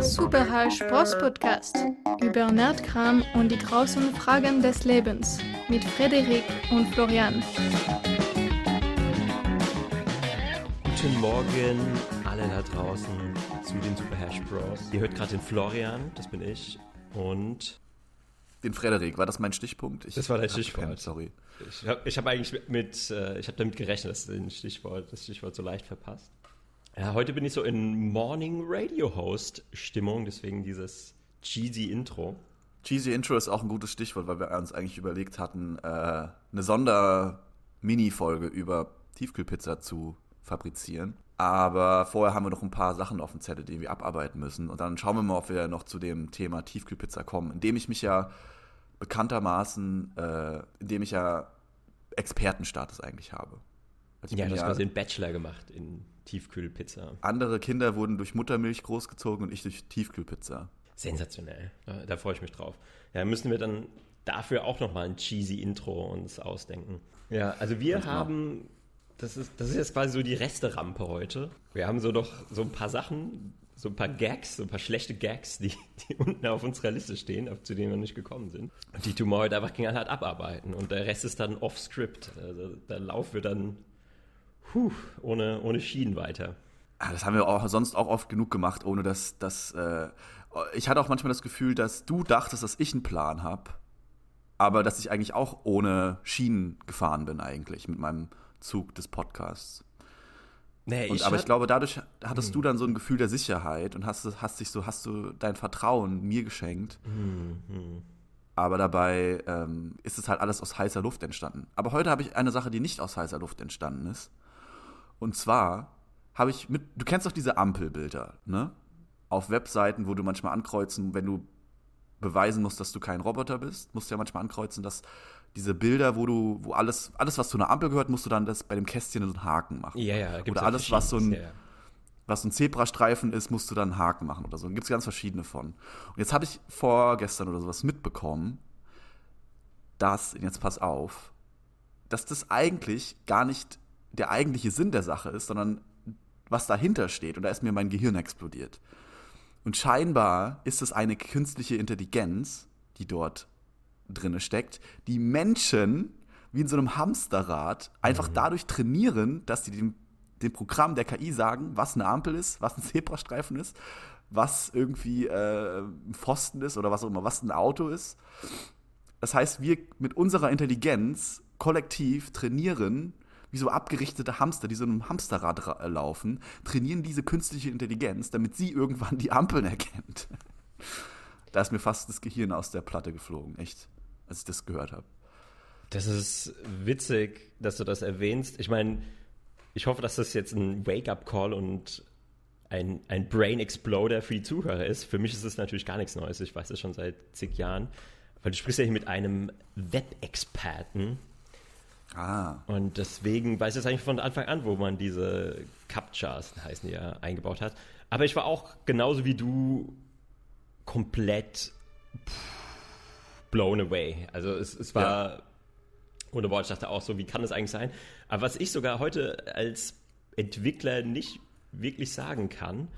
Superhall Spross Podcast über Nerdkram und die großen Fragen des Lebens mit Frederik und Florian. Guten Morgen alle da draußen zu den Super Hash Bros. Ihr hört gerade den Florian, das bin ich, und den Frederik. War das mein Stichpunkt? Ich das war dein Stichwort. Keinen, sorry. Ich habe ich hab eigentlich mit, äh, ich habe damit gerechnet, dass du Stichwort, das Stichwort so leicht verpasst. Ja, heute bin ich so in Morning Radio Host Stimmung, deswegen dieses cheesy Intro. Cheesy Intro ist auch ein gutes Stichwort, weil wir uns eigentlich überlegt hatten, äh, eine Sonder-Mini-Folge über Tiefkühlpizza zu fabrizieren. Aber vorher haben wir noch ein paar Sachen auf dem Zettel, die wir abarbeiten müssen. Und dann schauen wir mal, ob wir noch zu dem Thema Tiefkühlpizza kommen, indem ich mich ja bekanntermaßen, äh, indem ich ja Expertenstatus eigentlich habe. Also ja, du hast ja, quasi einen Bachelor gemacht in Tiefkühlpizza. Andere Kinder wurden durch Muttermilch großgezogen und ich durch Tiefkühlpizza. Sensationell. Da, da freue ich mich drauf. Ja, müssen wir dann dafür auch nochmal ein cheesy Intro uns ausdenken. Ja, also wir Ganz haben, das ist, das ist jetzt quasi so die Resterampe heute. Wir haben so noch so ein paar Sachen, so ein paar Gags, so ein paar schlechte Gags, die, die unten auf unserer Liste stehen, zu denen wir nicht gekommen sind. Und die tun wir heute einfach knallhart abarbeiten. Und der Rest ist dann off-script. Also da laufen wir dann puh, ohne, ohne Schienen weiter. Ah, das haben wir auch sonst auch oft genug gemacht, ohne dass das. Äh, ich hatte auch manchmal das Gefühl, dass du dachtest, dass ich einen Plan habe, aber dass ich eigentlich auch ohne Schienen gefahren bin eigentlich mit meinem Zug des Podcasts. Nee, und, ich aber ich glaube, dadurch hattest hm. du dann so ein Gefühl der Sicherheit und hast, hast dich so, hast du dein Vertrauen mir geschenkt. Hm, hm. Aber dabei ähm, ist es halt alles aus heißer Luft entstanden. Aber heute habe ich eine Sache, die nicht aus heißer Luft entstanden ist. Und zwar habe ich mit, du kennst doch diese Ampelbilder, ne? Auf Webseiten, wo du manchmal ankreuzen, wenn du beweisen musst, dass du kein Roboter bist, musst du ja manchmal ankreuzen, dass diese Bilder, wo du, wo alles, alles, was zu einer Ampel gehört, musst du dann das bei dem Kästchen so einen Haken machen. Ja, ja, gibt's Oder alles, was so ein, ja, ja. was so ein Zebrastreifen ist, musst du dann einen Haken machen oder so. Da gibt es ganz verschiedene von. Und jetzt habe ich vorgestern oder sowas mitbekommen, dass, jetzt pass auf, dass das eigentlich gar nicht der eigentliche Sinn der Sache ist, sondern was dahinter steht. Und da ist mir mein Gehirn explodiert. Und scheinbar ist es eine künstliche Intelligenz, die dort drinne steckt, die Menschen wie in so einem Hamsterrad einfach mhm. dadurch trainieren, dass sie dem, dem Programm der KI sagen, was eine Ampel ist, was ein Zebrastreifen ist, was irgendwie äh, ein Pfosten ist oder was auch immer, was ein Auto ist. Das heißt, wir mit unserer Intelligenz kollektiv trainieren wie so abgerichtete Hamster, die so einem Hamsterrad äh, laufen, trainieren diese künstliche Intelligenz, damit sie irgendwann die Ampeln erkennt. da ist mir fast das Gehirn aus der Platte geflogen, echt, als ich das gehört habe. Das ist witzig, dass du das erwähnst. Ich meine, ich hoffe, dass das jetzt ein Wake-up-Call und ein, ein Brain Exploder für die Zuhörer ist. Für mich ist es natürlich gar nichts Neues. Ich weiß das schon seit zig Jahren. Weil du sprichst ja hier mit einem Web-Experten, Ah. Und deswegen weiß ich es eigentlich von Anfang an, wo man diese Captchas, heißen die ja, eingebaut hat. Aber ich war auch genauso wie du komplett blown away. Also es, es war ja. ohne Wort, ich dachte auch so, wie kann das eigentlich sein? Aber was ich sogar heute als Entwickler nicht wirklich sagen kann,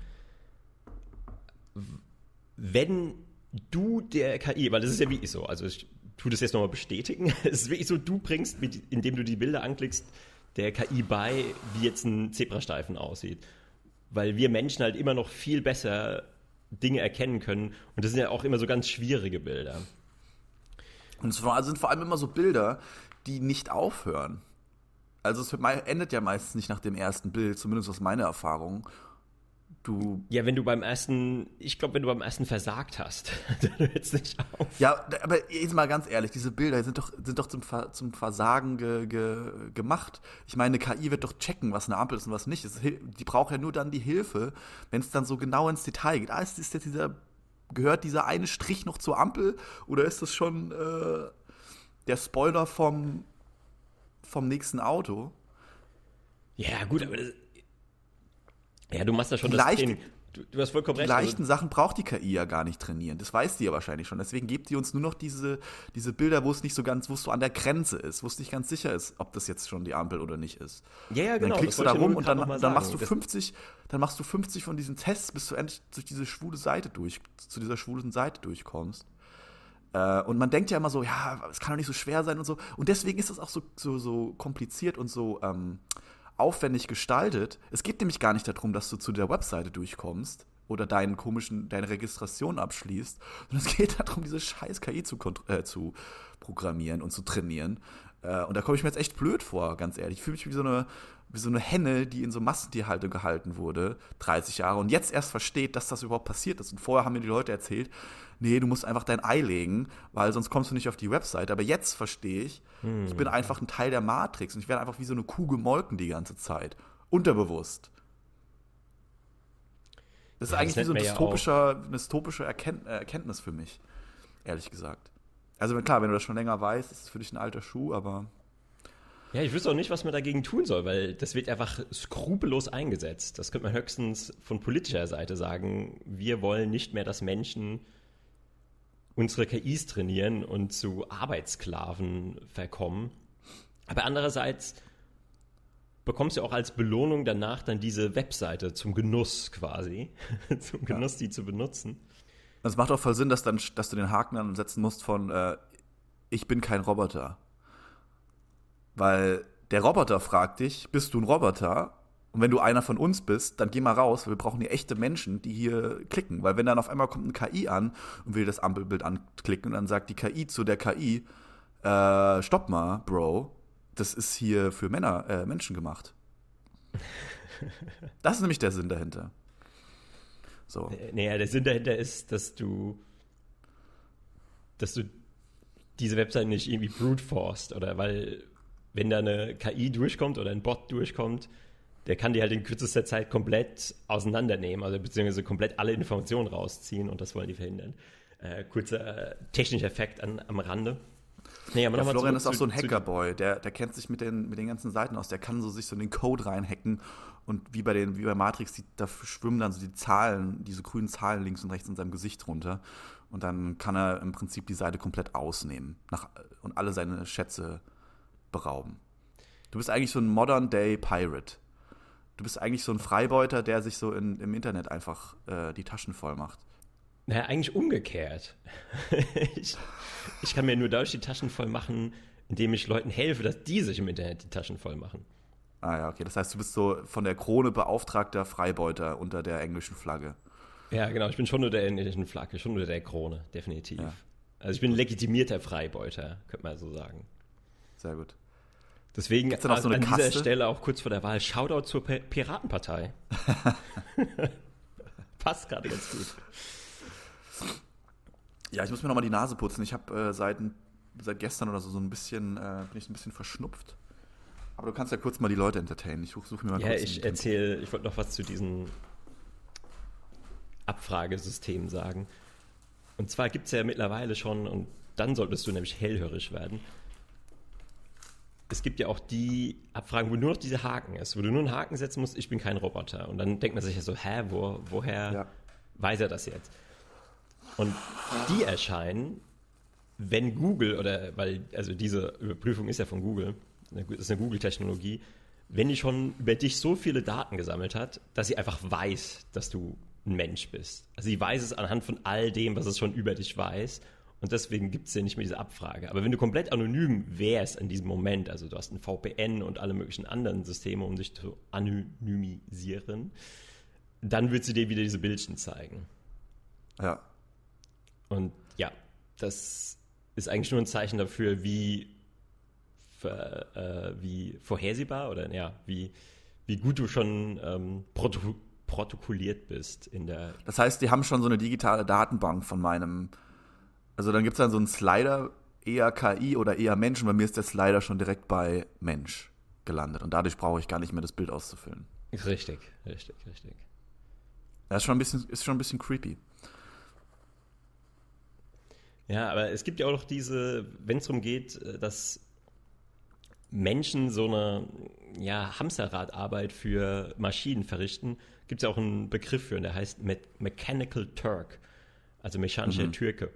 wenn du der KI, weil das ist ja wie ich so, also ich tu das jetzt nochmal bestätigen. Es ist wirklich so, du bringst, mit, indem du die Bilder anklickst, der KI bei, wie jetzt ein Zebrastreifen aussieht. Weil wir Menschen halt immer noch viel besser Dinge erkennen können. Und das sind ja auch immer so ganz schwierige Bilder. Und es sind vor allem immer so Bilder, die nicht aufhören. Also es endet ja meistens nicht nach dem ersten Bild, zumindest aus meiner Erfahrung. Du ja, wenn du beim ersten, ich glaube, wenn du beim ersten versagt hast, dann hört es nicht auf. Ja, aber jetzt mal ganz ehrlich, diese Bilder sind doch, sind doch zum, zum Versagen ge, ge, gemacht. Ich meine, eine KI wird doch checken, was eine Ampel ist und was nicht. Es, die braucht ja nur dann die Hilfe, wenn es dann so genau ins Detail geht. Ah, ist, ist jetzt dieser, gehört dieser eine Strich noch zur Ampel oder ist das schon äh, der Spoiler vom, vom nächsten Auto? Ja, gut, aber das, ja, du machst da schon vielleicht, das Training. du, du hast vollkommen die recht. leichten Sachen braucht die KI ja gar nicht trainieren. Das weiß die ja wahrscheinlich schon. Deswegen gibt die uns nur noch diese, diese Bilder, wo es nicht so ganz, wo es so an der Grenze ist, wo es nicht ganz sicher ist, ob das jetzt schon die Ampel oder nicht ist. Ja, ja, Und genau. Dann klickst du da rum und dann, dann machst du sagen. Das- 50, dann machst du 50 von diesen Tests, bis du endlich durch diese schwule Seite durch, zu dieser schwulen Seite durchkommst. Äh, und man denkt ja immer so, ja, es kann doch nicht so schwer sein und so. Und deswegen ist das auch so, so, so kompliziert und so ähm, aufwendig gestaltet. Es geht nämlich gar nicht darum, dass du zu der Webseite durchkommst oder deinen komischen, deine Registration abschließt, sondern es geht darum, diese scheiß KI zu, äh, zu programmieren und zu trainieren. Äh, und da komme ich mir jetzt echt blöd vor, ganz ehrlich. Ich fühle mich wie so eine wie so eine Henne, die in so Massentierhaltung gehalten wurde, 30 Jahre, und jetzt erst versteht, dass das überhaupt passiert ist. Und vorher haben mir die Leute erzählt, nee, du musst einfach dein Ei legen, weil sonst kommst du nicht auf die Website. Aber jetzt verstehe ich, ich bin einfach ein Teil der Matrix und ich werde einfach wie so eine Kuh gemolken die ganze Zeit. Unterbewusst. Das ist Ja, das eigentlich wie so ein man ja dystopischer, eine dystopische Erkennt, äh, Erkenntnis für mich, ehrlich gesagt. Also klar, wenn du das schon länger weißt, ist es für dich ein alter Schuh, aber Ja, ich wüsste auch nicht, was man dagegen tun soll, weil das wird einfach skrupellos eingesetzt. Das könnte man höchstens von politischer Seite sagen. Wir wollen nicht mehr, dass Menschen unsere KIs trainieren und zu Arbeitssklaven verkommen. Aber andererseits bekommst du auch als Belohnung danach dann diese Webseite zum Genuss quasi, zum Genuss, die zu benutzen. Es macht auch voll Sinn, dass, dann, dass du den Haken dann setzen musst von äh, ich bin kein Roboter. Weil der Roboter fragt dich, bist du ein Roboter? Und wenn du einer von uns bist, dann geh mal raus, weil wir brauchen hier echte Menschen, die hier klicken. Weil wenn dann auf einmal kommt ein KI an und will das Ampelbild anklicken und dann sagt die KI zu der KI, äh, stopp mal, Bro, das ist hier für Männer, äh, Menschen gemacht. Das ist nämlich der Sinn dahinter. So. Äh, Naja, der Sinn dahinter ist, dass du, dass du diese Webseite nicht irgendwie brute forst oder weil, wenn da eine KI durchkommt oder ein Bot durchkommt, der kann die halt in kürzester Zeit komplett auseinandernehmen, also beziehungsweise komplett alle Informationen rausziehen und das wollen die verhindern. Äh, kurzer technischer Effekt an, am Rande. Nee, aber Ja, Florian ist auch so ein Hackerboy, der, der kennt sich mit den, mit den ganzen Seiten aus, der kann so sich so in den Code reinhacken und wie bei den, wie bei Matrix, die, da schwimmen dann so die Zahlen, diese grünen Zahlen links und rechts in seinem Gesicht runter. Und dann kann er im Prinzip die Seite komplett ausnehmen nach, und alle seine Schätze berauben. Du bist eigentlich so ein Modern Day Pirate. Du bist eigentlich so ein Freibeuter, der sich so in, im Internet einfach äh, die Taschen voll macht. Naja, eigentlich umgekehrt. ich, ich kann mir nur dadurch die Taschen voll machen, indem ich Leuten helfe, dass die sich im Internet die Taschen voll machen. Ah ja, okay. Das heißt, du bist so von der Krone beauftragter Freibeuter unter der englischen Flagge. Ja, genau. Ich bin schon unter der englischen Flagge, schon unter der Krone, definitiv. Ja. Also ich bin legitimierter Freibeuter, könnte man so sagen. Sehr gut. Deswegen noch so an dieser Kaste? Stelle auch kurz vor der Wahl Shoutout zur Pi- Piratenpartei. Passt gerade ganz gut. Ja, ich muss mir nochmal die Nase putzen. Ich habe äh, seit, seit gestern oder so so ein bisschen, äh, bin ich ein bisschen verschnupft. Aber du kannst ja kurz mal die Leute entertainen. Ich suche such mir mal Ja, ich erzähle, ich wollte noch was zu diesen Abfragesystemen sagen. Und zwar gibt es ja mittlerweile schon, und dann solltest du nämlich hellhörig werden. Es gibt ja auch die Abfragen, wo nur noch dieser Haken ist, wo du nur einen Haken setzen musst, ich bin kein Roboter. Und dann denkt man sich ja so, hä, wo, woher Ja. weiß er das jetzt? Und die erscheinen, wenn Google oder, weil, also diese Überprüfung ist ja von Google, das ist eine Google-Technologie, wenn die schon über dich so viele Daten gesammelt hat, dass sie einfach weiß, dass du ein Mensch bist. Also sie weiß es anhand von all dem, was es schon über dich weiß. Und deswegen gibt es ja nicht mehr diese Abfrage. Aber wenn du komplett anonym wärst in diesem Moment, also du hast ein VPN und alle möglichen anderen Systeme, um dich zu anonymisieren, dann wird sie dir wieder diese Bildchen zeigen. Ja. Und ja, das ist eigentlich nur ein Zeichen dafür, wie, äh, wie vorhersehbar oder ja, wie, wie gut du schon ähm, proto protokolliert bist in der. Das heißt, die haben schon so eine digitale Datenbank von meinem. Also dann gibt es dann so einen Slider, eher KI oder eher Mensch. Und bei mir ist der Slider schon direkt bei Mensch gelandet. Und dadurch brauche ich gar nicht mehr das Bild auszufüllen. Richtig, richtig, richtig. Das ist schon ein bisschen, ist schon ein bisschen creepy. Ja, aber es gibt ja auch noch diese, wenn es darum geht, äh, dass Menschen so eine ja, Hamsterradarbeit für Maschinen verrichten, gibt es auch einen Begriff für, der heißt Me Mechanical Turk, also mechanischer mhm. Türke.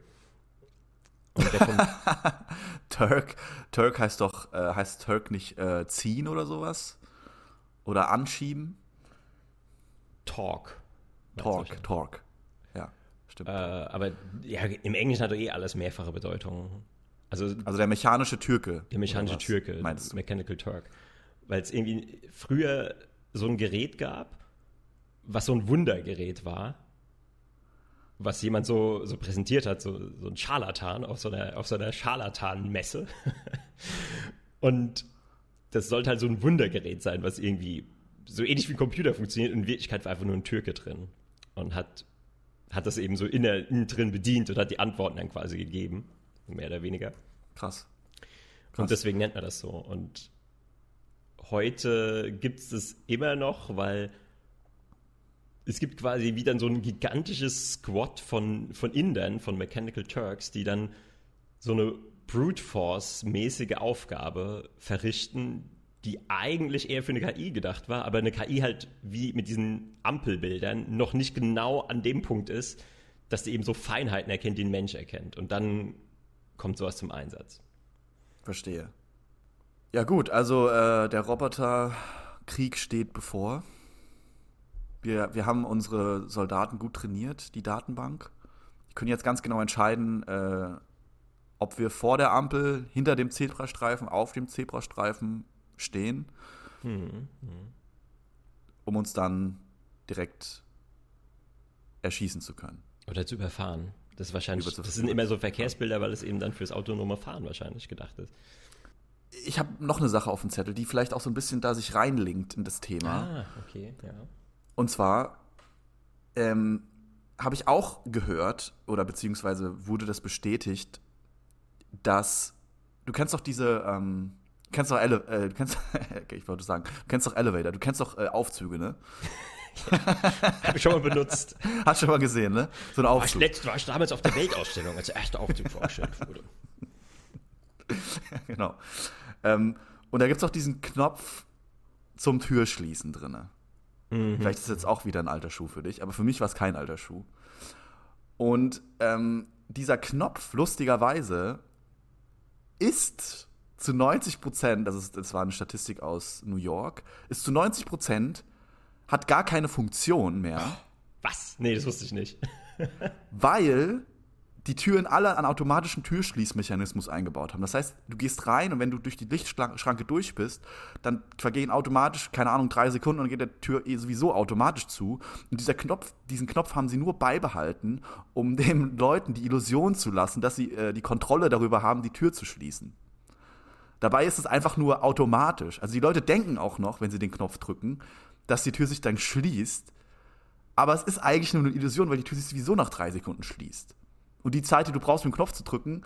Turk, Turk heißt doch, äh, heißt Turk nicht äh, ziehen oder sowas? Oder anschieben? Talk. Talk, Talk. Ja, stimmt. Äh, aber ja, im Englischen hat er eh alles mehrfache Bedeutungen. Also, also der mechanische Türke. Der mechanische Türke, meinst du? Mechanical Turk. Weil es irgendwie früher so ein Gerät gab, was so ein Wundergerät war, was jemand so, so präsentiert hat, so, so ein Scharlatan auf so einer, auf so einer Scharlatan-Messe. Und das sollte halt so ein Wundergerät sein, was irgendwie so ähnlich wie ein Computer funktioniert. Und in Wirklichkeit war einfach nur ein Türke drin. Und hat, hat das eben so innen, innen drin bedient und hat die Antworten dann quasi gegeben mehr oder weniger. Krass. Krass. Und deswegen nennt man das so. Und heute gibt es das immer noch, weil es gibt quasi wieder so ein gigantisches Squad von, von Indern, von Mechanical Turks, die dann so eine Brute Force-mäßige Aufgabe verrichten, die eigentlich eher für eine KI gedacht war, aber eine KI halt wie mit diesen Ampelbildern noch nicht genau an dem Punkt ist, dass sie eben so Feinheiten erkennt, die ein Mensch erkennt. Und dann kommt sowas zum Einsatz. Verstehe. Ja gut, also äh, der Roboterkrieg steht bevor. Wir, wir haben unsere Soldaten gut trainiert, die Datenbank. Die können jetzt ganz genau entscheiden, äh, ob wir vor der Ampel, hinter dem Zebrastreifen, auf dem Zebrastreifen stehen, mhm. um uns dann direkt erschießen zu können. Oder zu überfahren. Das ist wahrscheinlich, das sind immer so Verkehrsbilder, weil es eben dann fürs autonome Fahren wahrscheinlich gedacht ist. Ich habe noch eine Sache auf dem Zettel, die vielleicht auch so ein bisschen da sich reinlinkt in das Thema. Ah, okay, ja. Und zwar ähm, habe ich auch gehört, oder beziehungsweise wurde das bestätigt, dass du kennst doch diese, ähm, kennst doch Ele äh, kennst, ich wollte sagen, du kennst doch Elevator, du kennst doch äh, Aufzüge, ne? Habe ich schon mal benutzt. Hast du schon mal gesehen, ne? So ein Aufzug. War ich, letzt, war ich damals auf der Weltausstellung, als der erste Aufzug vorgestellt wurde. genau. Ähm, und da gibt es auch diesen Knopf zum Türschließen drin. Mhm. Vielleicht ist das jetzt auch wieder ein alter Schuh für dich, aber für mich war es kein alter Schuh. Und ähm, dieser Knopf, lustigerweise, ist zu 90 Prozent, das, ist, das war eine Statistik aus New York, ist zu 90 Prozent hat gar keine Funktion mehr. Was? Nee, das wusste ich nicht. weil die Türen alle einen automatischen Türschließmechanismus eingebaut haben. Das heißt, du gehst rein und wenn du durch die Lichtschranke durch bist, dann vergehen automatisch, keine Ahnung, drei Sekunden und dann geht der Tür eh sowieso automatisch zu. Und dieser Knopf, diesen Knopf haben sie nur beibehalten, um den Leuten die Illusion zu lassen, dass sie äh, die Kontrolle darüber haben, die Tür zu schließen. Dabei ist es einfach nur automatisch. Also die Leute denken auch noch, wenn sie den Knopf drücken, dass die Tür sich dann schließt. Aber es ist eigentlich nur eine Illusion, weil die Tür sich sowieso nach drei Sekunden schließt. Und die Zeit, die du brauchst, um den Knopf zu drücken,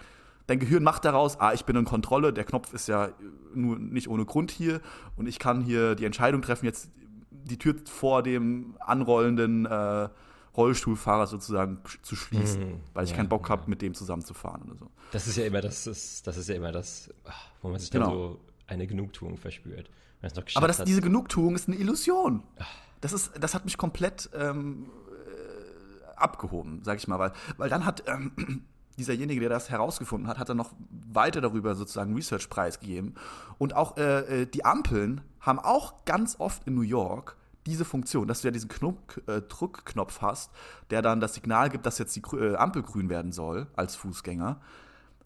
dein Gehirn macht daraus, ah, ich bin in Kontrolle, der Knopf ist ja nur nicht ohne Grund hier und ich kann hier die Entscheidung treffen, jetzt die Tür vor dem anrollenden äh, Rollstuhlfahrer sozusagen zu schließen, mhm, weil ich ja, keinen Bock habe, mit dem zusammenzufahren oder so. Das ist ja immer das, ist, das ist ja immer das, wo man sich dann genau. so eine Genugtuung verspürt. Aber das, diese Genugtuung ist eine Illusion. Das, ist, das hat mich komplett ähm, äh, abgehoben, sag ich mal, weil, weil dann hat ähm, dieserjenige, der das herausgefunden hat, hat dann noch weiter darüber sozusagen Research-Preis gegeben. Und auch äh, äh, die Ampeln haben auch ganz oft in New York diese Funktion, dass du ja diesen Knopf, äh, Druckknopf hast, der dann das Signal gibt, dass jetzt die äh, Ampel grün werden soll als Fußgänger.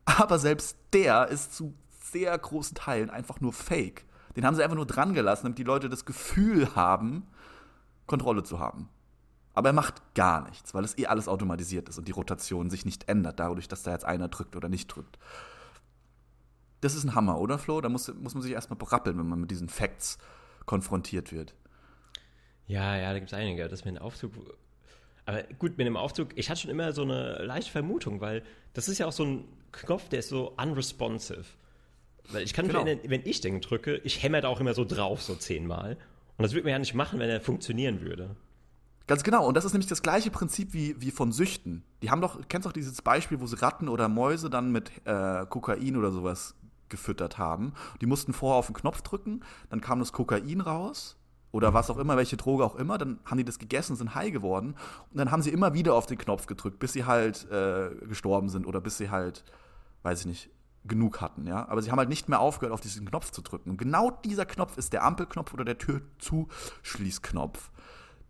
Aber selbst der ist zu sehr großen Teilen einfach nur Fake. Den haben sie einfach nur dran gelassen, damit die Leute das Gefühl haben, Kontrolle zu haben. Aber er macht gar nichts, weil es eh alles automatisiert ist und die Rotation sich nicht ändert, dadurch, dass da jetzt einer drückt oder nicht drückt. Das ist ein Hammer, oder Flo? Da muss, muss man sich erstmal berappeln, wenn man mit diesen Facts konfrontiert wird. Ja, ja, da gibt es einige. Das mit dem Aufzug. Aber gut, mit dem Aufzug, ich hatte schon immer so eine leichte Vermutung, weil das ist ja auch so ein Knopf, der ist so unresponsive. Weil ich kann genau. mich erinnern, wenn ich den drücke, ich hämmer da auch immer so drauf, so zehnmal. Und das würde man ja nicht machen, wenn er funktionieren würde. Ganz genau. Und das ist nämlich das gleiche Prinzip wie, wie von Süchten. Die haben doch, kennst doch dieses Beispiel, wo sie Ratten oder Mäuse dann mit äh, Kokain oder sowas gefüttert haben. Die mussten vorher auf den Knopf drücken, dann kam das Kokain raus oder was auch immer, welche Droge auch immer, dann haben die das gegessen, sind high geworden und dann haben sie immer wieder auf den Knopf gedrückt, bis sie halt äh, gestorben sind oder bis sie halt, weiß ich nicht, genug hatten, ja. Aber sie haben halt nicht mehr aufgehört, auf diesen Knopf zu drücken. Und genau dieser Knopf ist der Ampelknopf oder der Türzuschließknopf.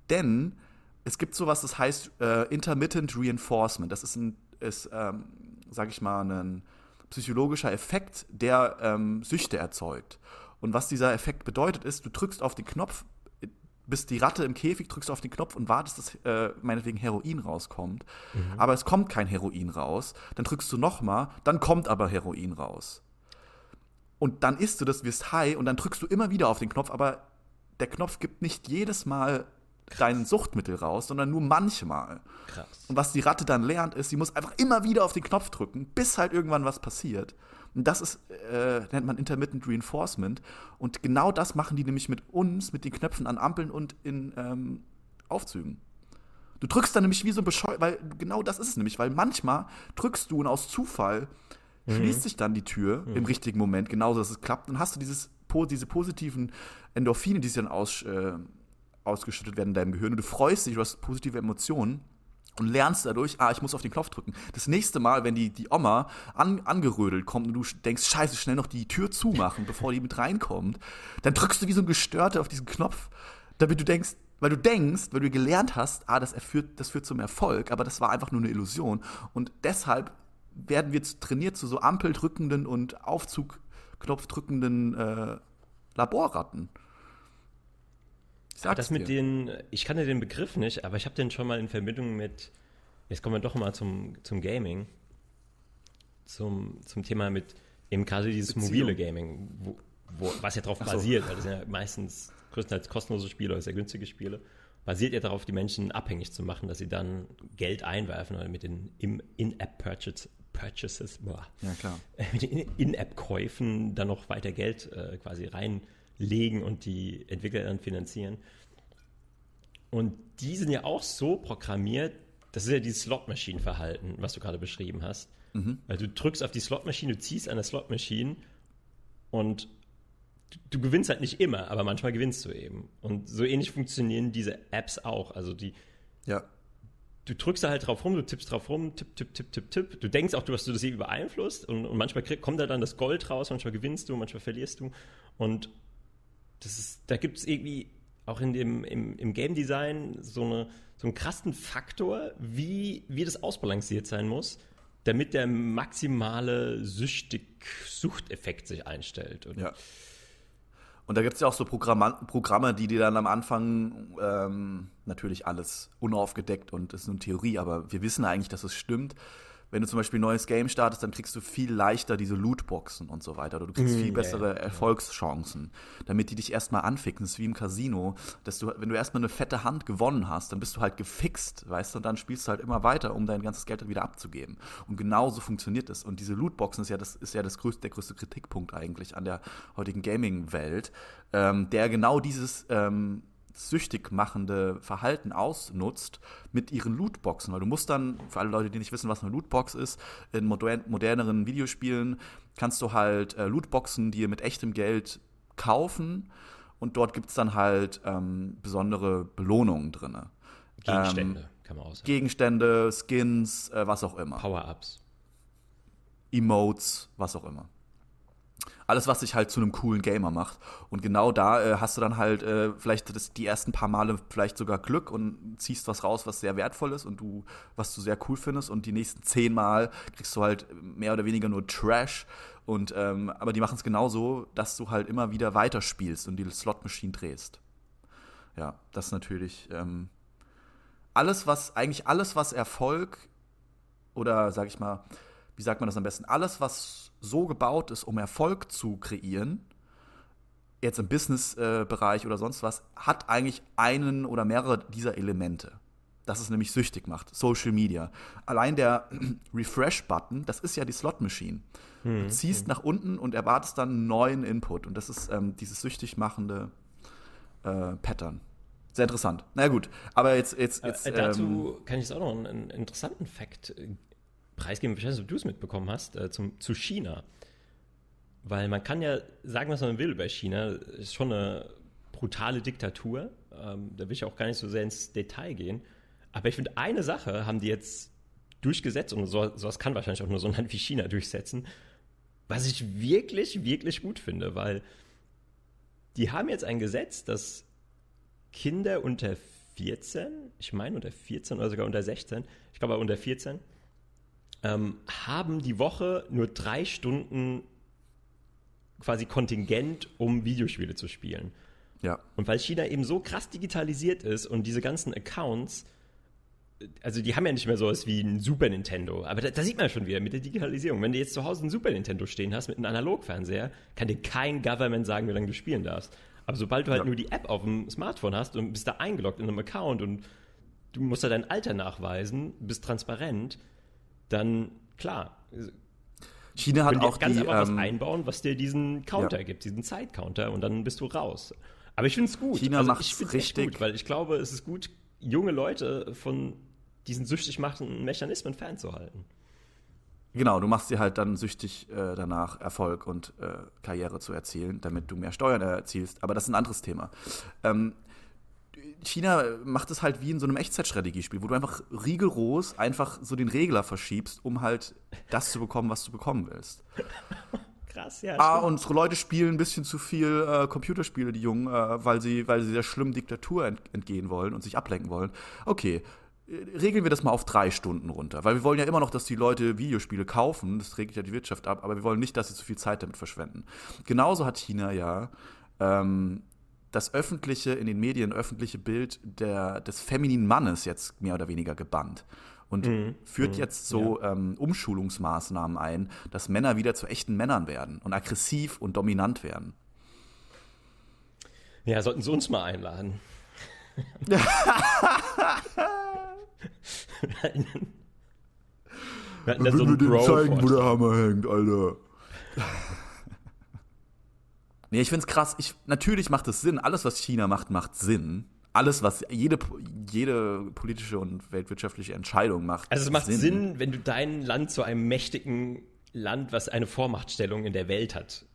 Denn es gibt sowas, das heißt äh, Intermittent Reinforcement. Das ist ein, ist, ähm, sag ich mal, ein psychologischer Effekt, der ähm, Süchte erzeugt. Und was dieser Effekt bedeutet, ist, du drückst auf den Knopf, bist die Ratte im Käfig, drückst auf den Knopf und wartest, dass äh, meinetwegen Heroin rauskommt. Mhm. Aber es kommt kein Heroin raus. Dann drückst du nochmal, dann kommt aber Heroin raus. Und dann isst du das, wirst high und dann drückst du immer wieder auf den Knopf, aber der Knopf gibt nicht jedes Mal dein Suchtmittel raus, sondern nur manchmal. Krass. Und was die Ratte dann lernt, ist, sie muss einfach immer wieder auf den Knopf drücken, bis halt irgendwann was passiert. Und das ist, äh, nennt man Intermittent Reinforcement. Und genau das machen die nämlich mit uns, mit den Knöpfen an Ampeln und in ähm, Aufzügen. Du drückst dann nämlich wie so ein Bescheu weil genau das ist es nämlich, weil manchmal drückst du und aus Zufall mhm. schließt sich dann die Tür mhm. im richtigen Moment, genauso dass es klappt. Dann hast du dieses, diese positiven Endorphine, die sich dann aus, äh, ausgeschüttet werden in deinem Gehirn und du freust dich, du hast positive Emotionen und lernst dadurch, ah, ich muss auf den Knopf drücken. Das nächste Mal, wenn die, die Oma an, angerödelt kommt und du denkst, scheiße, schnell noch die Tür zumachen, bevor die mit reinkommt, dann drückst du wie so ein Gestörter auf diesen Knopf, damit du denkst, weil du denkst, weil du gelernt hast, ah, das, erführt, das führt zum Erfolg, aber das war einfach nur eine Illusion. Und deshalb werden wir trainiert zu so ampeldrückenden und Aufzugknopfdrückenden äh, Laborratten. Sag's das mit dir. den, ich kannte den Begriff nicht, aber ich habe den schon mal in Verbindung mit, jetzt kommen wir doch mal zum, zum Gaming, zum, zum Thema mit eben gerade dieses Beziehung. mobile Gaming, wo, wo, was ja darauf basiert, weil das sind ja meistens größtenteils kostenlose Spiele oder sehr günstige Spiele, basiert ja darauf, die Menschen abhängig zu machen, dass sie dann Geld einwerfen oder mit den In-App-Purchases Purchases, boah, ja, klar. mit den In-App-Käufen dann noch weiter Geld äh, quasi rein legen und die Entwickler dann finanzieren. Und die sind ja auch so programmiert, das ist ja dieses Slot-Machine-Verhalten, was du gerade beschrieben hast. Mhm. Weil du drückst auf die Slot-Maschine, du ziehst an der Slot-Maschine und du, du, gewinnst halt nicht immer, aber manchmal gewinnst du eben. Und so ähnlich funktionieren diese Apps auch. Also die. Ja. Du drückst da halt drauf rum, du tippst drauf rum, tipp, tipp, tipp, tipp, tipp. Du denkst auch, du hast du das eben beeinflusst und, und manchmal krieg, kommt da dann das Gold raus, manchmal gewinnst du, manchmal verlierst du. Und das ist, da gibt es irgendwie auch in dem, im, im Game Design so, eine, so einen krassen Faktor, wie, wie das ausbalanciert sein muss, damit der maximale süchtig Suchteffekt sich einstellt. Und ja. Und da gibt es ja auch so Programme, Programme, die dir dann am Anfang ähm, natürlich alles unaufgedeckt und ist nur Theorie, aber wir wissen eigentlich, dass es stimmt wenn du zum Beispiel ein neues Game startest, dann kriegst du viel leichter diese Lootboxen und so weiter. Oder du kriegst mm, viel bessere yeah. Erfolgschancen, damit die dich erstmal anficken. Das ist wie im Casino, dass du, wenn du erstmal eine fette Hand gewonnen hast, dann bist du halt gefixt, weißt du, und dann spielst du halt immer weiter, um dein ganzes Geld wieder abzugeben. Und genauso funktioniert es. Und diese Lootboxen ist ja das, ist ja das größte, der größte Kritikpunkt eigentlich an der heutigen Gaming-Welt, ähm, der genau dieses ähm, süchtig machende Verhalten ausnutzt mit ihren Lootboxen. Weil du musst dann, für alle Leute, die nicht wissen, was eine Lootbox ist, in modern, moderneren Videospielen kannst du halt äh, Lootboxen dir mit echtem Geld kaufen und dort gibt es dann halt ähm, besondere Belohnungen drin. Gegenstände, ähm, kann man auch sagen. Gegenstände, Skins, äh, was auch immer. Power-Ups. Emotes, was auch immer alles, was dich halt zu einem coolen Gamer macht. Und genau da äh, hast du dann halt äh, vielleicht das, die ersten paar Male vielleicht sogar Glück und ziehst was raus, was sehr wertvoll ist und du, was du sehr cool findest. Und die nächsten zehn Mal kriegst du halt mehr oder weniger nur Trash. Und ähm, aber die machen es genauso, dass du halt immer wieder weiterspielst und die Slot-Machine drehst. Ja, das ist natürlich ähm, alles, was, eigentlich alles, was Erfolg oder sag ich mal, wie sagt man das am besten, alles, was so gebaut ist, um Erfolg zu kreieren, jetzt im Business-Bereich oder sonst was, hat eigentlich einen oder mehrere dieser Elemente. Das es nämlich süchtig macht. Social Media. Allein der Refresh-Button, das ist ja die Slot-Machine. Hm, du ziehst hm. nach unten und erwartest dann einen neuen Input. Und das ist ähm, dieses süchtig machende äh, Pattern. Sehr interessant. Na gut, aber jetzt. jetzt, jetzt äh, dazu ähm, kann ich jetzt auch noch einen, einen interessanten Fakt preisgeben, ich weiß nicht, ob du es mitbekommen hast, äh, zum, zu China. weil man kann ja sagen, was man will über China. Ist schon eine brutale Diktatur. Ähm, da will ich auch gar nicht so sehr ins Detail gehen. Aber ich finde, eine Sache haben die jetzt durchgesetzt und so, sowas kann wahrscheinlich auch nur so ein Land wie China durchsetzen, was ich wirklich, wirklich gut finde, weil die haben jetzt ein Gesetz, dass Kinder unter 14, ich meine unter 14 oder sogar unter 16, ich glaube unter 14, ähm, haben die Woche nur drei Stunden quasi Kontingent, um Videospiele zu spielen. Ja. Und weil China eben so krass digitalisiert ist und diese ganzen Accounts, also die haben ja nicht mehr sowas wie ein Super Nintendo, aber da, da sieht man schon wieder mit der Digitalisierung. Wenn du jetzt zu Hause ein Super Nintendo stehen hast mit einem Analogfernseher, kann dir kein Government sagen, wie lange du spielen darfst. Aber sobald du halt ja. nur die App auf dem Smartphone hast und bist da eingeloggt in einem Account und du musst da dein Alter nachweisen, bist transparent, dann klar. China hat auch ganz die, einfach ähm, was einbauen, was dir diesen Counter ja. gibt, diesen Zeitcounter und dann bist du raus. Aber ich finde es gut. China also macht es richtig gut, weil ich glaube, es ist gut, junge Leute von diesen süchtig machenden Mechanismen fernzuhalten. Genau, du machst dir halt dann süchtig äh, danach, Erfolg und äh, Karriere zu erzielen, damit du mehr Steuern erzielst. Aber das ist ein anderes Thema. Ähm, China macht es halt wie in so einem Echtzeitstrategiespiel, wo du einfach rigoros einfach so den Regler verschiebst, um halt das zu bekommen, was du bekommen willst. Krass, ja. Ah, unsere Leute spielen ein bisschen zu viel äh, Computerspiele, die Jungen, äh, weil, sie, weil sie der schlimmen Diktatur ent entgehen wollen und sich ablenken wollen. Okay, regeln wir das mal auf drei Stunden runter. Weil wir wollen ja immer noch, dass die Leute Videospiele kaufen. Das regelt ja die Wirtschaft ab, aber wir wollen nicht, dass sie zu viel Zeit damit verschwenden. Genauso hat China ja ähm, das öffentliche, in den Medien öffentliche Bild der, des femininen Mannes jetzt mehr oder weniger gebannt. Und mhm. führt mhm. jetzt so ja. ähm, Umschulungsmaßnahmen ein, dass Männer wieder zu echten Männern werden und aggressiv und dominant werden. Ja, sollten sie uns mal einladen. Wir hatten da so einen Bro zeigen, wo der Hammer hängt, Alter. Nee, ich find's krass. Ich, natürlich macht es Sinn. Alles, was China macht, macht Sinn. Alles, was jede, jede politische und weltwirtschaftliche Entscheidung macht. Also es macht Sinn. Sinn, wenn du dein Land zu einem mächtigen Land, was eine Vormachtstellung in der Welt hat.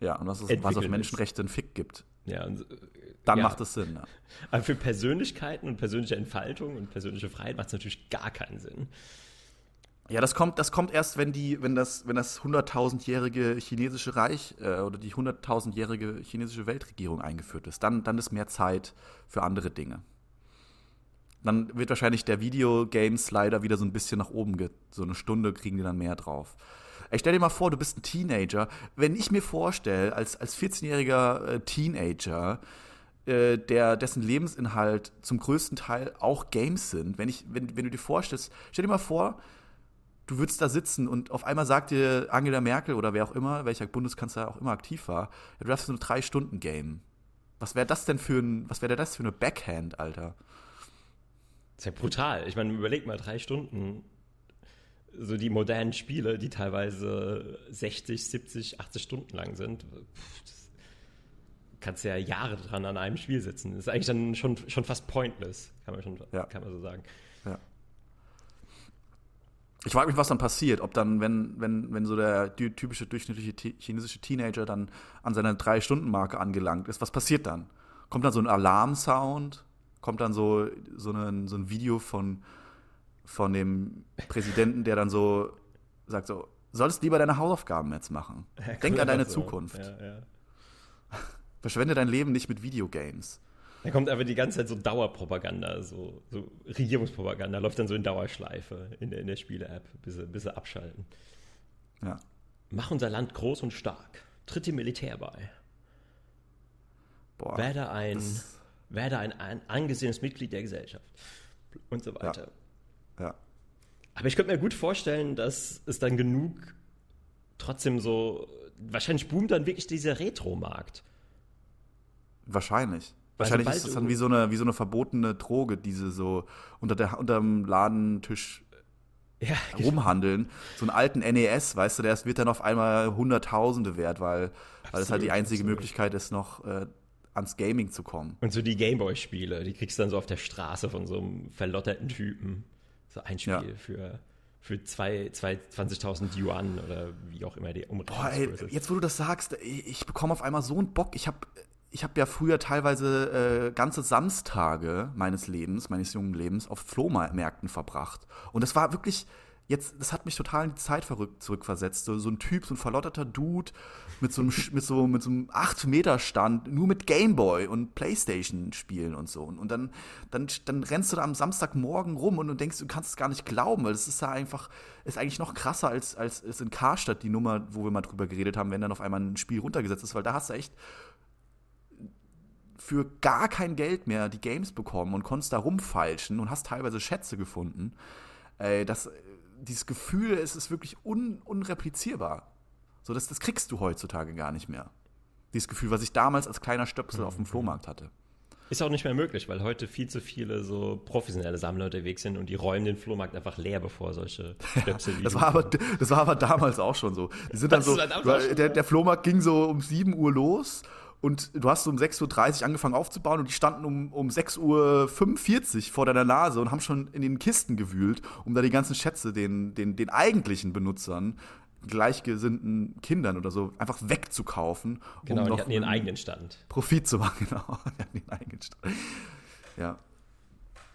Ja, und was, es, was auf Menschenrechte einen Fick gibt. Ja, und dann ja. macht es Sinn. Ja. Aber für Persönlichkeiten und persönliche Entfaltung und persönliche Freiheit macht es natürlich gar keinen Sinn. Ja, das kommt, das kommt erst, wenn die, wenn das, wenn das 100.000-jährige chinesische Reich äh, oder die 100.000-jährige chinesische Weltregierung eingeführt ist. Dann, dann ist mehr Zeit für andere Dinge. Dann wird wahrscheinlich der Videogame-Slider wieder so ein bisschen nach oben, so eine Stunde kriegen die dann mehr drauf. Ich stell dir mal vor, du bist ein Teenager. Wenn ich mir vorstelle, als, als 14-jähriger äh, Teenager, äh, der, dessen Lebensinhalt zum größten Teil auch Games sind. Wenn, ich, wenn, wenn du dir vorstellst, stell dir mal vor, du würdest da sitzen und auf einmal sagt dir Angela Merkel oder wer auch immer, welcher Bundeskanzler auch immer aktiv war, du darfst nur drei Stunden game. Was wäre das denn für ein, was wäre das für eine Backhand, Alter? Das ist ja brutal. Ich meine, überleg mal, drei Stunden. So die modernen Spiele, die teilweise 60, 70, 80 Stunden lang sind. Das kannst ja Jahre dran an einem Spiel sitzen. Das ist eigentlich dann schon, schon fast pointless, kann man, schon, ja. kann man so sagen. Ich frage mich, was dann passiert, ob dann, wenn, wenn, wenn so der typische durchschnittliche chinesische Teenager dann an seiner Drei-Stunden-Marke angelangt ist, was passiert dann? Kommt dann so ein Alarmsound? Kommt dann so, so, ein, so ein Video von, von dem Präsidenten, der dann so sagt so, solltest lieber deine Hausaufgaben jetzt machen. Ja, Denk an deine so. Zukunft. Ja, ja. Verschwende dein Leben nicht mit Videogames. Da kommt aber die ganze Zeit so Dauerpropaganda, so, so Regierungspropaganda, läuft dann so in Dauerschleife in der, in der Spiele-App, bis sie, bis sie abschalten. Ja. Mach unser Land groß und stark. Tritt dem Militär bei. Boah, werde ein, werde ein, ein angesehenes Mitglied der Gesellschaft. Und so weiter. Ja. ja. Aber ich könnte mir gut vorstellen, dass es dann genug trotzdem so. Wahrscheinlich boomt dann wirklich dieser Retro-Markt. Wahrscheinlich. Wahrscheinlich ist das dann wie so, eine, wie so eine verbotene Droge, diese so unter der, unterm Ladentisch ja, genau. rumhandeln. So einen alten NES, weißt du, der wird dann auf einmal Hunderttausende wert, weil, absolut, weil das halt die einzige absolut. Möglichkeit ist, noch äh, ans Gaming zu kommen. Und so die Gameboy-Spiele, die kriegst du dann so auf der Straße von so einem verlotterten Typen. So ein Spiel ja. für für 20.000 Yuan oder wie auch immer die Umrechnungskurs ist. Jetzt, wo du das sagst, ich bekomme auf einmal so einen Bock. Ich habe ich hab ja früher teilweise äh, ganze Samstage meines Lebens, meines jungen Lebens, auf Flohmärkten verbracht. Und das war wirklich, jetzt, das hat mich total in die Zeit verrückt zurückversetzt. So, so ein Typ, so ein verlotterter Dude mit so einem, mit so, mit so einem 8-Meter-Stand, nur mit Gameboy und Playstation-Spielen und so. Und, dann, dann, dann rennst du da am Samstagmorgen rum und du denkst, du kannst es gar nicht glauben, weil es ist da einfach, ist eigentlich noch krasser als, als ist in Karstadt die Nummer, wo wir mal drüber geredet haben, wenn dann auf einmal ein Spiel runtergesetzt ist, weil da hast du echt für gar kein Geld mehr die Games bekommen und konntest da rumfeilschen und hast teilweise Schätze gefunden. Ey, das, dieses Gefühl, es ist wirklich un, unreplizierbar. So, das, das kriegst du heutzutage gar nicht mehr. Dieses Gefühl, was ich damals als kleiner Stöpsel mhm. auf dem Flohmarkt hatte. Ist auch nicht mehr möglich, weil heute viel zu viele so professionelle Sammler unterwegs sind und die räumen den Flohmarkt einfach leer, bevor solche Stöpsel liegen. das, war aber, das war aber damals auch schon so. Die sind dann so der, der Flohmarkt ging so um 7 Uhr los und du hast so um 6.30 Uhr angefangen aufzubauen und die standen um, um 6.45 Uhr vor deiner Nase und haben schon in den Kisten gewühlt, um da die ganzen Schätze den, den, den eigentlichen Benutzern, gleichgesinnten Kindern oder so, einfach wegzukaufen. Genau, um die hatten ihren eigenen Stand. Profit zu machen, genau. Die hatten ihren eigenen Stand. Ja.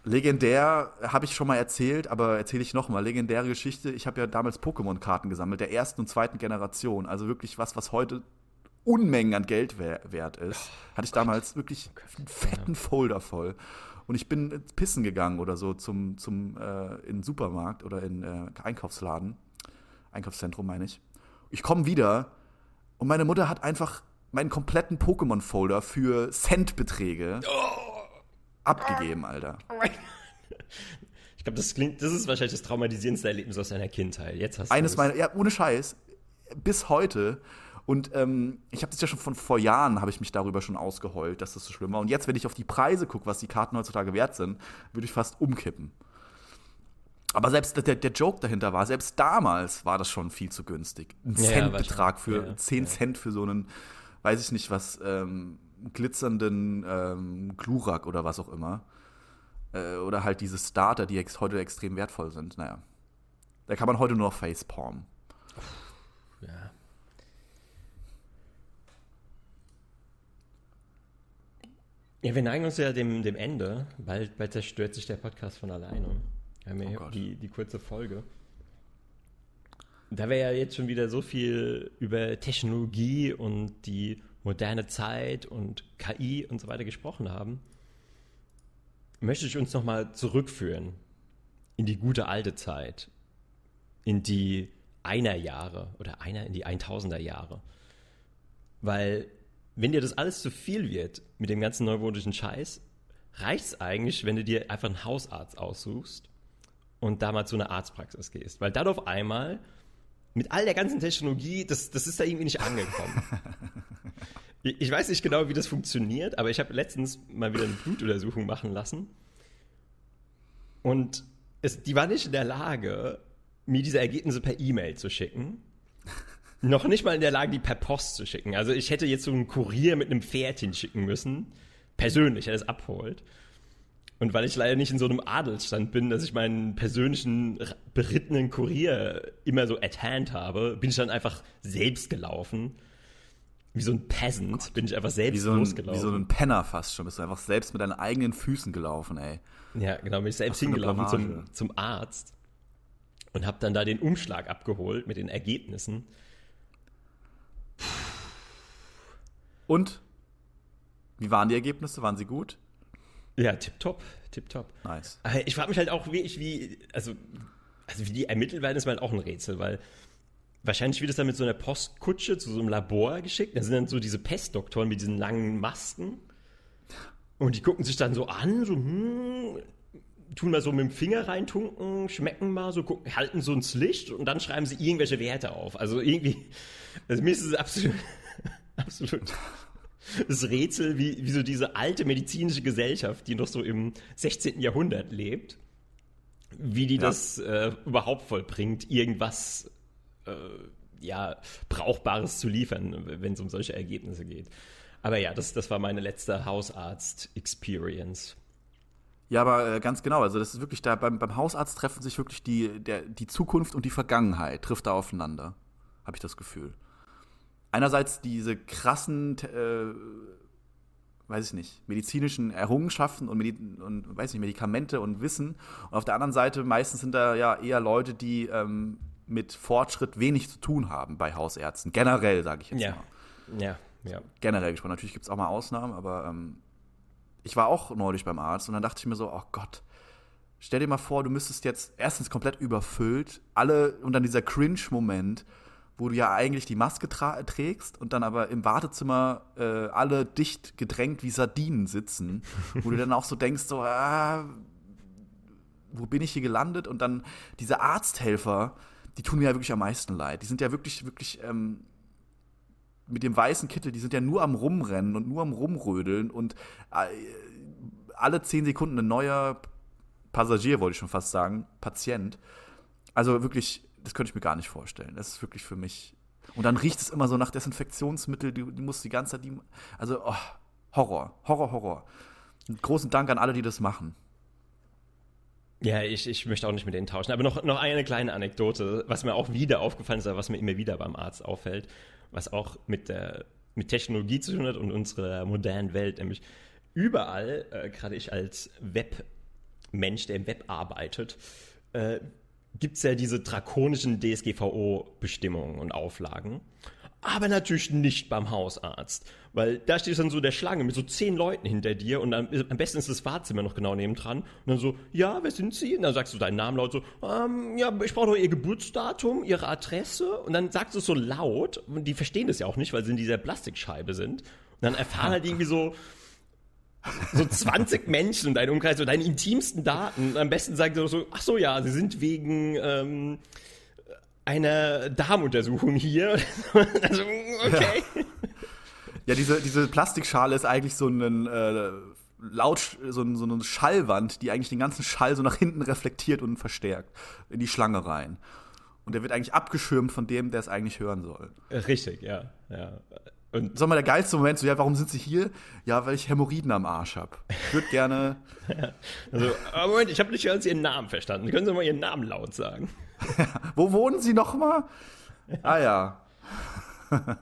Legendär habe ich schon mal erzählt, aber erzähle ich nochmal. Legendäre Geschichte. Ich habe ja damals Pokémon-Karten gesammelt, der ersten und zweiten Generation. Also wirklich was, was heute Unmengen an Geld wert ist, oh, hatte ich damals wirklich einen fetten Folder voll. Und ich bin pissen gegangen oder so zum, zum äh, in Supermarkt oder in äh, Einkaufsladen. Einkaufszentrum meine ich. Ich komme wieder und meine Mutter hat einfach meinen kompletten Pokémon-Folder für Centbeträge oh. abgegeben, Alter. Oh ich glaube, das klingt, das ist wahrscheinlich das traumatisierendste Erlebnis aus deiner Kindheit. Jetzt hast du Eines meiner, ja, ohne Scheiß, bis heute und ähm, ich habe das ja schon von vor Jahren, habe ich mich darüber schon ausgeheult, dass das so schlimm war. Und jetzt, wenn ich auf die Preise gucke, was die Karten heutzutage wert sind, würde ich fast umkippen. Aber selbst der, der Joke dahinter war, selbst damals war das schon viel zu günstig. Ein ja, Centbetrag für ja, 10 ja. Cent für so einen, weiß ich nicht was, ähm, glitzernden ähm, Glurak oder was auch immer. Äh, oder halt diese Starter, die ex heute extrem wertvoll sind. Naja. Da kann man heute nur noch facepalmen. Ja. Ja, wir neigen uns ja dem, dem Ende. Bald, bald zerstört sich der Podcast von alleine. Wir haben ja oh die, die kurze Folge. Da wir ja jetzt schon wieder so viel über Technologie und die moderne Zeit und KI und so weiter gesprochen haben, möchte ich uns nochmal zurückführen in die gute alte Zeit, in die Einerjahre oder einer in die 1000er Jahre. Weil wenn dir das alles zu viel wird mit dem ganzen neurotischen Scheiß, reicht es eigentlich, wenn du dir einfach einen Hausarzt aussuchst und da mal zu einer Arztpraxis gehst. Weil dann auf einmal, mit all der ganzen Technologie, das, das ist da irgendwie nicht angekommen. ich weiß nicht genau, wie das funktioniert, aber ich habe letztens mal wieder eine Blutuntersuchung machen lassen. Und es, die war nicht in der Lage, mir diese Ergebnisse per E-Mail zu schicken, noch nicht mal in der Lage, die per Post zu schicken. Also ich hätte jetzt so einen Kurier mit einem Pferdchen schicken müssen. Persönlich, der das abholt. Und weil ich leider nicht in so einem Adelsstand bin, dass ich meinen persönlichen berittenen Kurier immer so at hand habe, bin ich dann einfach selbst gelaufen. Wie so ein Peasant oh bin ich einfach selbst wie so ein, losgelaufen. Wie so ein Penner fast schon. Bist du einfach selbst mit deinen eigenen Füßen gelaufen, ey. Ja, genau. Bin ich selbst hingelaufen zum, zum Arzt und habe dann da den Umschlag abgeholt mit den Ergebnissen. Und? Wie waren die Ergebnisse? Waren sie gut? Ja, tipptopp, tipptopp. Nice. Ich frage mich halt auch, wie, wie, also, also wie die ermittelt werden, ist halt auch ein Rätsel, weil wahrscheinlich wird es dann mit so einer Postkutsche zu so einem Labor geschickt. Da sind dann so diese Pestdoktoren mit diesen langen Masken. Und die gucken sich dann so an, so, hm, tun mal so mit dem Finger reintunken, schmecken mal, so gucken, halten so ins Licht und dann schreiben sie irgendwelche Werte auf. Also irgendwie, also mir ist es absolut, absolut das Rätsel, wie, wie so diese alte medizinische Gesellschaft, die noch so im 16. Jahrhundert lebt, wie die ja. das äh, überhaupt vollbringt, irgendwas äh, ja, Brauchbares zu liefern, wenn es um solche Ergebnisse geht. Aber ja, das, das war meine letzte Hausarzt-Experience. Ja, aber äh, ganz genau. Also das ist wirklich da beim, beim Hausarzt treffen sich wirklich die, der, die Zukunft und die Vergangenheit trifft da aufeinander, habe ich das Gefühl. Einerseits diese krassen, äh, weiß ich nicht, medizinischen Errungenschaften und, Medi und weiß nicht, Medikamente und Wissen. Und auf der anderen Seite meistens sind da ja eher Leute, die ähm, mit Fortschritt wenig zu tun haben bei Hausärzten. Generell, sage ich jetzt ja. mal. Ja, ja. Generell gesprochen. Natürlich gibt es auch mal Ausnahmen, aber ähm, ich war auch neulich beim Arzt und dann dachte ich mir so, oh Gott, stell dir mal vor, du müsstest jetzt erstens komplett überfüllt, alle und dann dieser Cringe-Moment, wo du ja eigentlich die Maske trägst und dann aber im Wartezimmer äh, alle dicht gedrängt wie Sardinen sitzen, wo du dann auch so denkst, so, ah, wo bin ich hier gelandet? Und dann diese Arzthelfer, die tun mir ja wirklich am meisten leid. Die sind ja wirklich, wirklich ähm, mit dem weißen Kittel, die sind ja nur am Rumrennen und nur am Rumrödeln und äh, alle zehn Sekunden ein neuer Passagier, wollte ich schon fast sagen, Patient. Also wirklich, das könnte ich mir gar nicht vorstellen. Das ist wirklich für mich. Und dann riecht es immer so nach Desinfektionsmittel, die, die muss die ganze Zeit, die, also oh, Horror, Horror, Horror. Und großen Dank an alle, die das machen. Ja, ich, ich möchte auch nicht mit denen tauschen. Aber noch, noch eine kleine Anekdote, was mir auch wieder aufgefallen ist, was mir immer wieder beim Arzt auffällt was auch mit der mit Technologie zu tun hat und unserer modernen Welt, nämlich überall, äh, gerade ich als Webmensch, der im Web arbeitet, äh, gibt es ja diese drakonischen DSGVO-Bestimmungen und Auflagen aber natürlich nicht beim Hausarzt. Weil da steht dann so der Schlange mit so zehn Leuten hinter dir und dann, am besten ist das Fahrzimmer noch genau nebendran. Und dann so, ja, wer sind Sie? Und dann sagst du deinen Namen laut so, ähm, ja, ich brauche doch Ihr Geburtsdatum, Ihre Adresse. Und dann sagst du es so laut und die verstehen das ja auch nicht, weil sie in dieser Plastikscheibe sind. Und dann erfahren halt irgendwie so, so 20 Menschen in deinem Umkreis, so deine intimsten Daten. Am besten sagen sie so, ach so, ja, sie sind wegen, ähm, einer Darmuntersuchung hier. also, okay. Ja, diese, diese Plastikschale ist eigentlich so ein äh, Laut, so, ein, so eine Schallwand, die eigentlich den ganzen Schall so nach hinten reflektiert und verstärkt in die Schlange rein. Und der wird eigentlich abgeschirmt von dem, der es eigentlich hören soll. Richtig, ja. ja. Und Sag mal, der geilste Moment, so, ja, warum sind Sie hier? Ja, weil ich Hämorrhoiden am Arsch habe. Ich würde gerne. ja. Also, Moment, ich habe nicht ganz Ihren Namen verstanden. Können Sie mal Ihren Namen laut sagen? Wo wohnen Sie noch mal? Ja. Ah ja.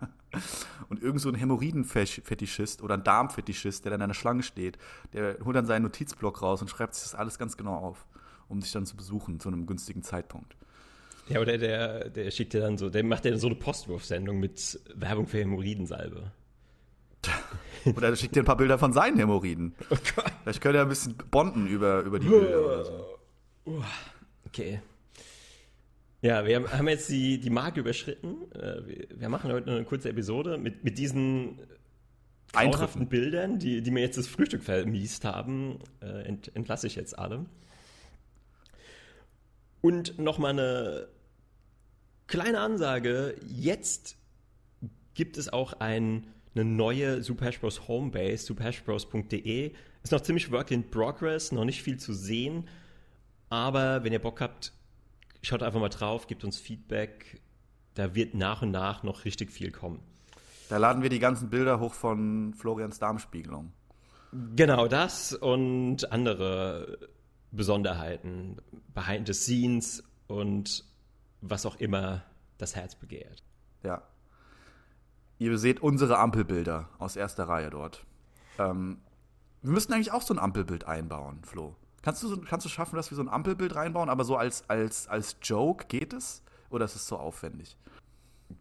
Und irgend so ein Hämorrhoidenfetischist oder ein Darmfetischist, der dann in einer Schlange steht, der holt dann seinen Notizblock raus und schreibt sich das alles ganz genau auf, um sich dann zu besuchen zu einem günstigen Zeitpunkt. Ja, oder der, der schickt dir dann so, der macht ja so eine Postwurfsendung mit Werbung für Hämorrhoidensalbe. oder der schickt dir ein paar Bilder von seinen Hämorrhoiden. Oh Gott. Vielleicht könnte er ein bisschen bonden über, über die Bilder oder so. Okay. Ja, wir haben jetzt die, die Marke überschritten. Äh, wir machen heute eine kurze Episode mit, mit diesen grauenhaften Bildern, die, die mir jetzt das Frühstück vermiest haben, äh, ent, entlasse ich jetzt alle. Und nochmal eine kleine Ansage. Jetzt gibt es auch ein, eine neue Super Hash Bros Homebase, superhashbros.de. Ist noch ziemlich Work in Progress, noch nicht viel zu sehen. Aber wenn ihr Bock habt, schaut einfach mal drauf, gebt uns Feedback. Da wird nach und nach noch richtig viel kommen. Da laden wir die ganzen Bilder hoch von Florians Darmspiegelung. Genau das und andere Besonderheiten, Behind the Scenes und was auch immer das Herz begehrt. Ja. Ihr seht unsere Ampelbilder aus erster Reihe dort. Ähm, wir müssten eigentlich auch so ein Ampelbild einbauen, Flo. Kannst du, kannst du schaffen, dass wir so ein Ampelbild reinbauen, aber so als, als, als Joke geht es? Oder ist es so aufwendig?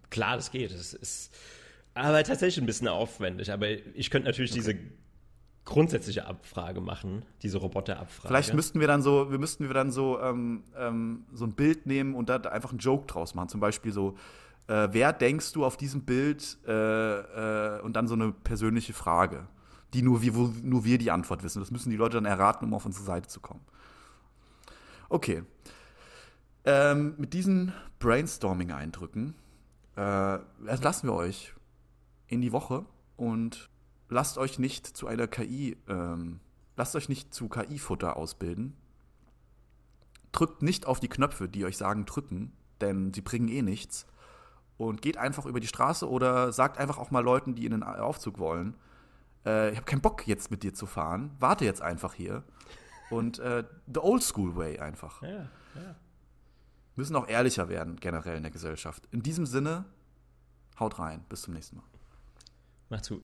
Klar, das geht. Es ist aber tatsächlich ein bisschen aufwendig. Aber ich könnte natürlich okay. diese grundsätzliche Abfrage machen, diese Roboterabfrage. Vielleicht müssten wir dann so, wir müssten wir dann so, ähm, ähm, so ein Bild nehmen und da einfach einen Joke draus machen. Zum Beispiel so, äh, wer denkst du auf diesem Bild äh, äh, und dann so eine persönliche Frage die nur wir, wo nur wir die Antwort wissen. Das müssen die Leute dann erraten, um auf unsere Seite zu kommen. Okay. Ähm, mit diesen Brainstorming-Eindrücken äh, lassen wir euch in die Woche und lasst euch nicht zu einer KI, ähm, lasst euch nicht zu KI-Futter ausbilden. Drückt nicht auf die Knöpfe, die euch sagen drücken, denn sie bringen eh nichts. Und geht einfach über die Straße oder sagt einfach auch mal Leuten, die in den Aufzug wollen, äh, ich habe keinen Bock jetzt mit dir zu fahren, warte jetzt einfach hier. Und äh, the old school way einfach. Ja, ja. Müssen auch ehrlicher werden, generell in der Gesellschaft. In diesem Sinne, haut rein. Bis zum nächsten Mal. Macht's gut.